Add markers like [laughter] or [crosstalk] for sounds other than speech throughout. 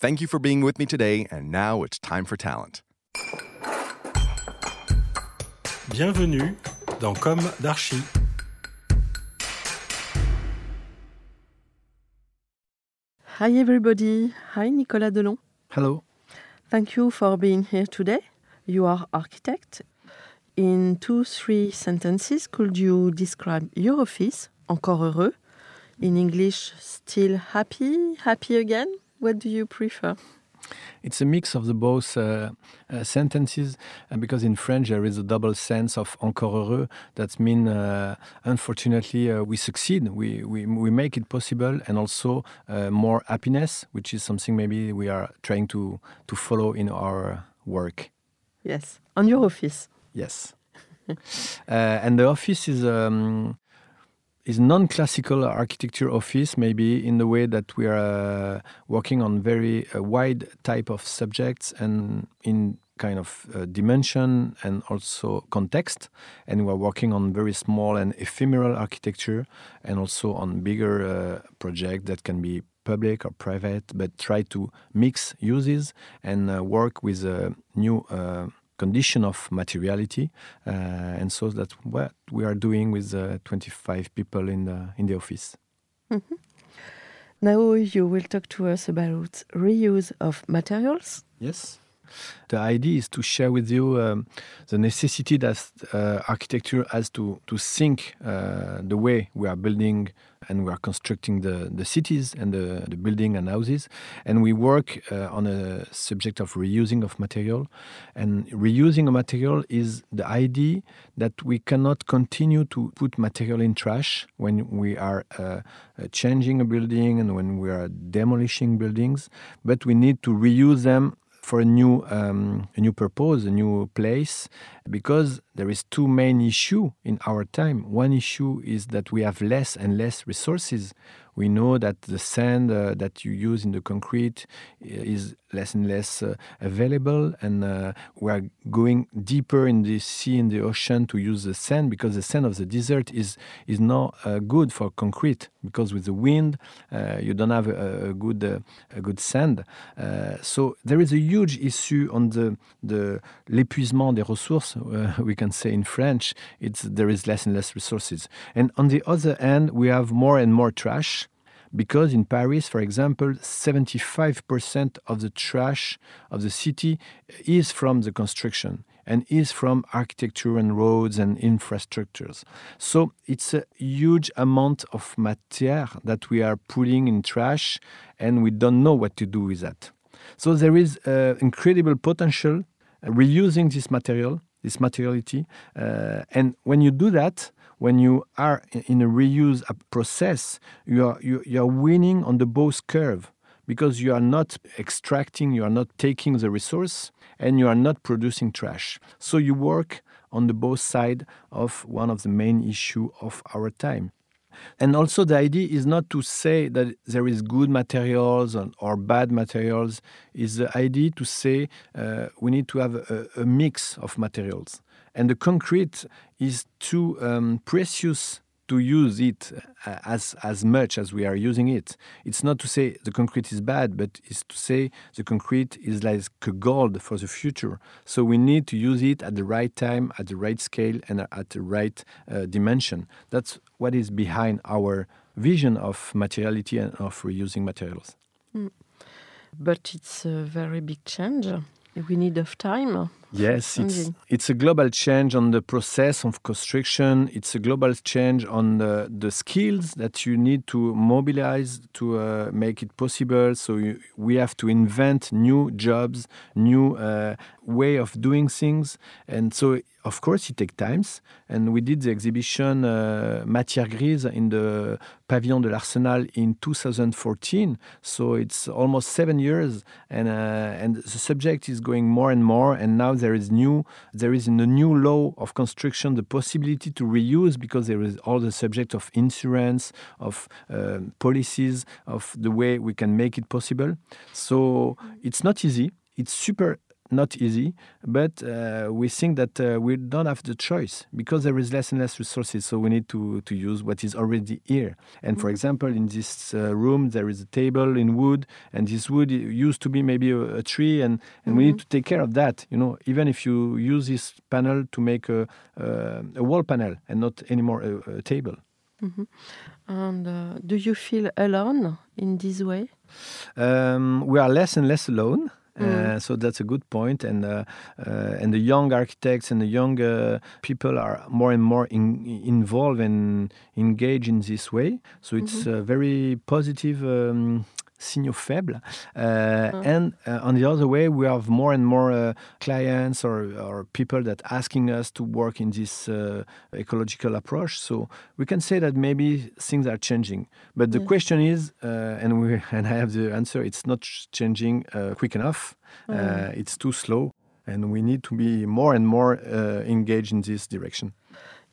Thank you for being with me today, and now it's time for talent. Bienvenue dans Comme d'Archi. Hi, everybody. Hi, Nicola Delon. Hello. Thank you for being here today. You are architect. In two, three sentences, could you describe your office, encore heureux? In English, still happy, happy again? What do you prefer? It's a mix of the both uh, uh, sentences uh, because in French there is a double sense of encore heureux. That means, uh, unfortunately, uh, we succeed, we, we, we make it possible, and also uh, more happiness, which is something maybe we are trying to, to follow in our work. Yes, on your office. Yes. [laughs] and the office is. Um, is non-classical architecture office maybe in the way that we are uh, working on very uh, wide type of subjects and in kind of uh, dimension and also context. And we're working on very small and ephemeral architecture and also on bigger uh, that can be public or private but try to mix uses and uh, work with uh, new condition of materiality, uh, and so that's what we are doing with uh, 25 people in the in the office. Mm-hmm. Now you will talk to us about reuse of materials. Yes. The idea is to share with you um, the necessity that uh, architecture has to, to think uh, the way we are building and we are constructing the, the cities and the, the building and houses. And we work uh, on a subject of reusing of material. And reusing a material is the idea that we cannot continue to put material in trash when we are uh, uh, changing a building and when we are demolishing buildings, but we need to reuse them for a new um, a new purpose, a new place, because there is two main issue in our time. One issue is that we have less and less resources we know that the sand uh, that you use in the concrete is less and less uh, available, and uh, we are going deeper in the sea, in the ocean, to use the sand because the sand of the desert is is not uh, good for concrete because with the wind uh, you don't have a, a good uh, a good sand. so there is a huge issue on the the l'épuisement des ressources. We can say in French, it's there is less and less resources, and on the other hand, we have more and more trash because in Paris, for example, 75% of the trash of the city is from the construction and is from architecture and roads and infrastructures. So it's a huge amount of matière that we are putting in trash and we don't know what to do with that. So there is uh, incredible potential reusing this material, this materiality. Uh, and when you do that, when you are in a reuse process, you are, you, you are winning on the both curve because you are not extracting, you are not taking the resource, and you are not producing trash. So you work on the both side of one of the main issue of our time. And also the idea is not to say that there is good materials or bad materials. Is the idea to say uh, we need to have a, a mix of materials. And the concrete is too um, precious to use it uh, as as much as we are using it. It's not to say the concrete is bad, but it's to say the concrete is like gold for the future. So we need to use it at the right time, at the right scale, and at the right uh, dimension. That's what is behind our vision of materiality and of reusing materials. But it's a very big change. We need of time. Yes, it's, it's a global change on the process of construction. It's a global change on the, the skills that you need to mobilize to uh, make it possible. So you, we have to invent new jobs, new uh, way of doing things, and so of course it takes times. And we did the exhibition uh, Matière Grise in the Pavillon de l'Arsenal in 2014. So it's almost seven years, and uh, and the subject is going more and more. And now there is new, there is in the new law of construction the possibility to reuse because there is all the subject of insurance, of uh, policies, of the way we can make it possible. So it's not easy. It's super not easy, but uh, we think that uh, we don't have the choice because there is less and less resources. So we need to, to use what is already here. And for example, in this uh, room, there is a table in wood, and this wood used to be maybe a, a tree, and, and we need to take care of that. You know, even if you use this panel to make a, uh, a wall panel and not anymore a, a table. And uh, do you feel alone in this way? Um, we are less and less alone. Uh, so that's a good point, and uh, uh, and the young architects and the young uh, people are more and more in, involved and engaged in this way. So it's a very positive um, signal faible. Uh, And uh, on the other way, we have more and more uh, clients or, or people that asking us to work in this uh, ecological approach. So we can say that maybe things are changing. But the question is, uh, and we [laughs] and I have the answer. It's not changing uh, quick enough. Uh, it's too slow, and we need to be more and more uh, engaged in this direction.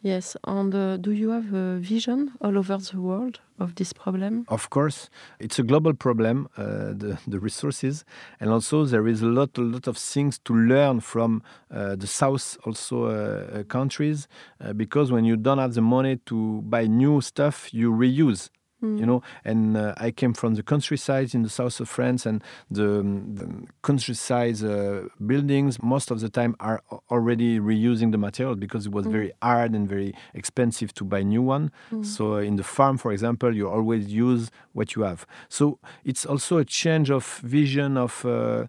Yes. And uh, do you have a vision all over the world of this problem? Of course, it's a global problem, uh, the, the resources, and also there is a lot, a lot of things to learn from uh, the south, also uh, uh, countries, uh, because when you don't have the money to buy new stuff, you reuse. You know, and uh, I came from the countryside in the south of France, and the, um, the countryside uh, buildings most of the time are already reusing the material because it was very hard and very expensive to buy new one. So uh, in the farm, for example, you always use what you have. So it's also a change of vision of uh,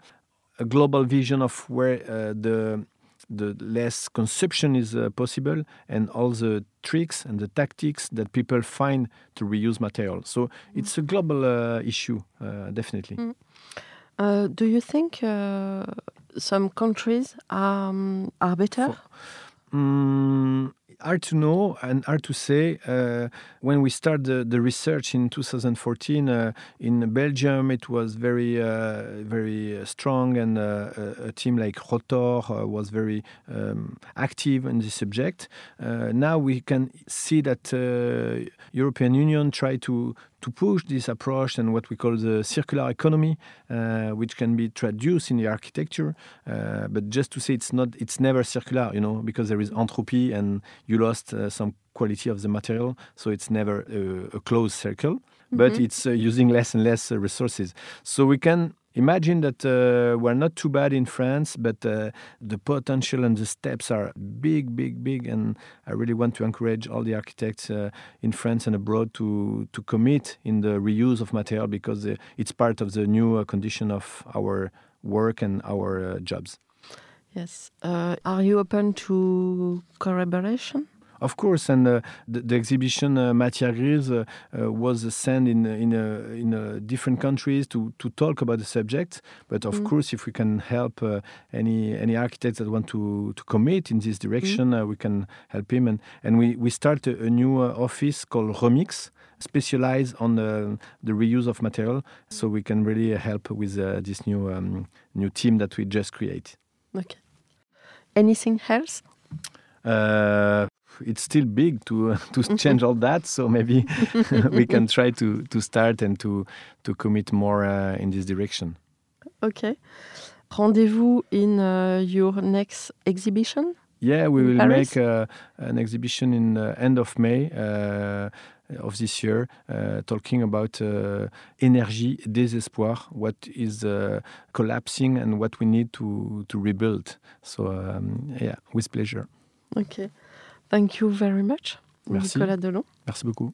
a global vision of where uh, the the less consumption is uh, possible and all the tricks and the tactics that people find to reuse material. So it's a global uh, issue, uh, definitely. Uh, do you think uh, some countries um, are better? Mm, hard to know and hard to say. Uh, when we started the, the research in 2014 uh, in Belgium, it was very, uh, very uh, strong, and uh, a, team like Rotor uh, was very um, active in this subject. Now we can see that European Union try to to push this approach and what we call the circular economy, uh, which can be traduced in the architecture. Uh, but just to say it's not, it's never circular, you know, because there is entropy and you lost uh, some quality of the material, so it's never uh, a closed circle. But it's uh, using less and less uh, resources. So we can imagine that uh, we're not too bad in France, but uh, the potential and the steps are big, big, big. And I really want to encourage all the architects uh, in France and abroad to, to commit in the reuse of material because uh, it's part of the new uh, condition of our work and our uh, jobs. Yes. Are you open to collaboration? Of course, and uh, the, the exhibition uh, Matière Grise uh, uh, was sent in in uh, in uh, different countries to to talk about the subject. But of course, if we can help uh, any any architects that want to to commit in this direction, uh, we can help him. And and we we start a, a new uh, office called Remix. Specialized on uh, the reuse of material, so we can really help with uh, this new um, new team that we just create. Okay. Anything else? uh, it's still big to [laughs] to change all that. So maybe [laughs] we can try to to start and to to commit more uh, in this direction. Okay. Rendezvous in uh, your next exhibition? Yeah, we will Paris? make uh, an exhibition in the end of May. Uh, of this year, uh, talking about uh, énergie, désespoir, what is uh, collapsing and what we need to to rebuild. So um, yeah, with pleasure. Okay. Thank you very much. Merci. Nicola Delon. Merci beaucoup.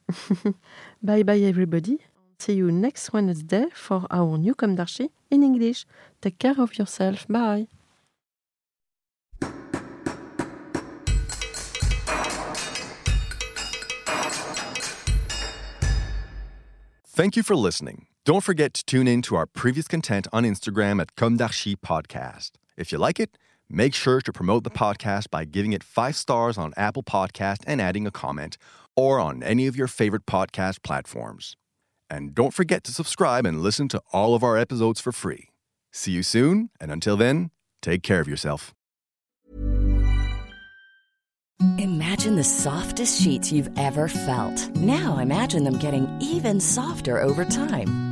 [laughs] Bye bye, everybody. See you next Wednesday for our new Comme d'Archi in English. Take care of yourself. Bye. Thank you for listening. Don't forget to tune in to our previous content on Instagram at Comme d'Archi Podcast. If you like it, make sure to promote the podcast by giving it five stars on Apple Podcast and adding a comment, or on any of your favorite podcast platforms. And don't forget to subscribe and listen to all of our episodes for free. See you soon, and until then, take care of yourself. Imagine the softest sheets you've ever felt. Now imagine them getting even softer over time.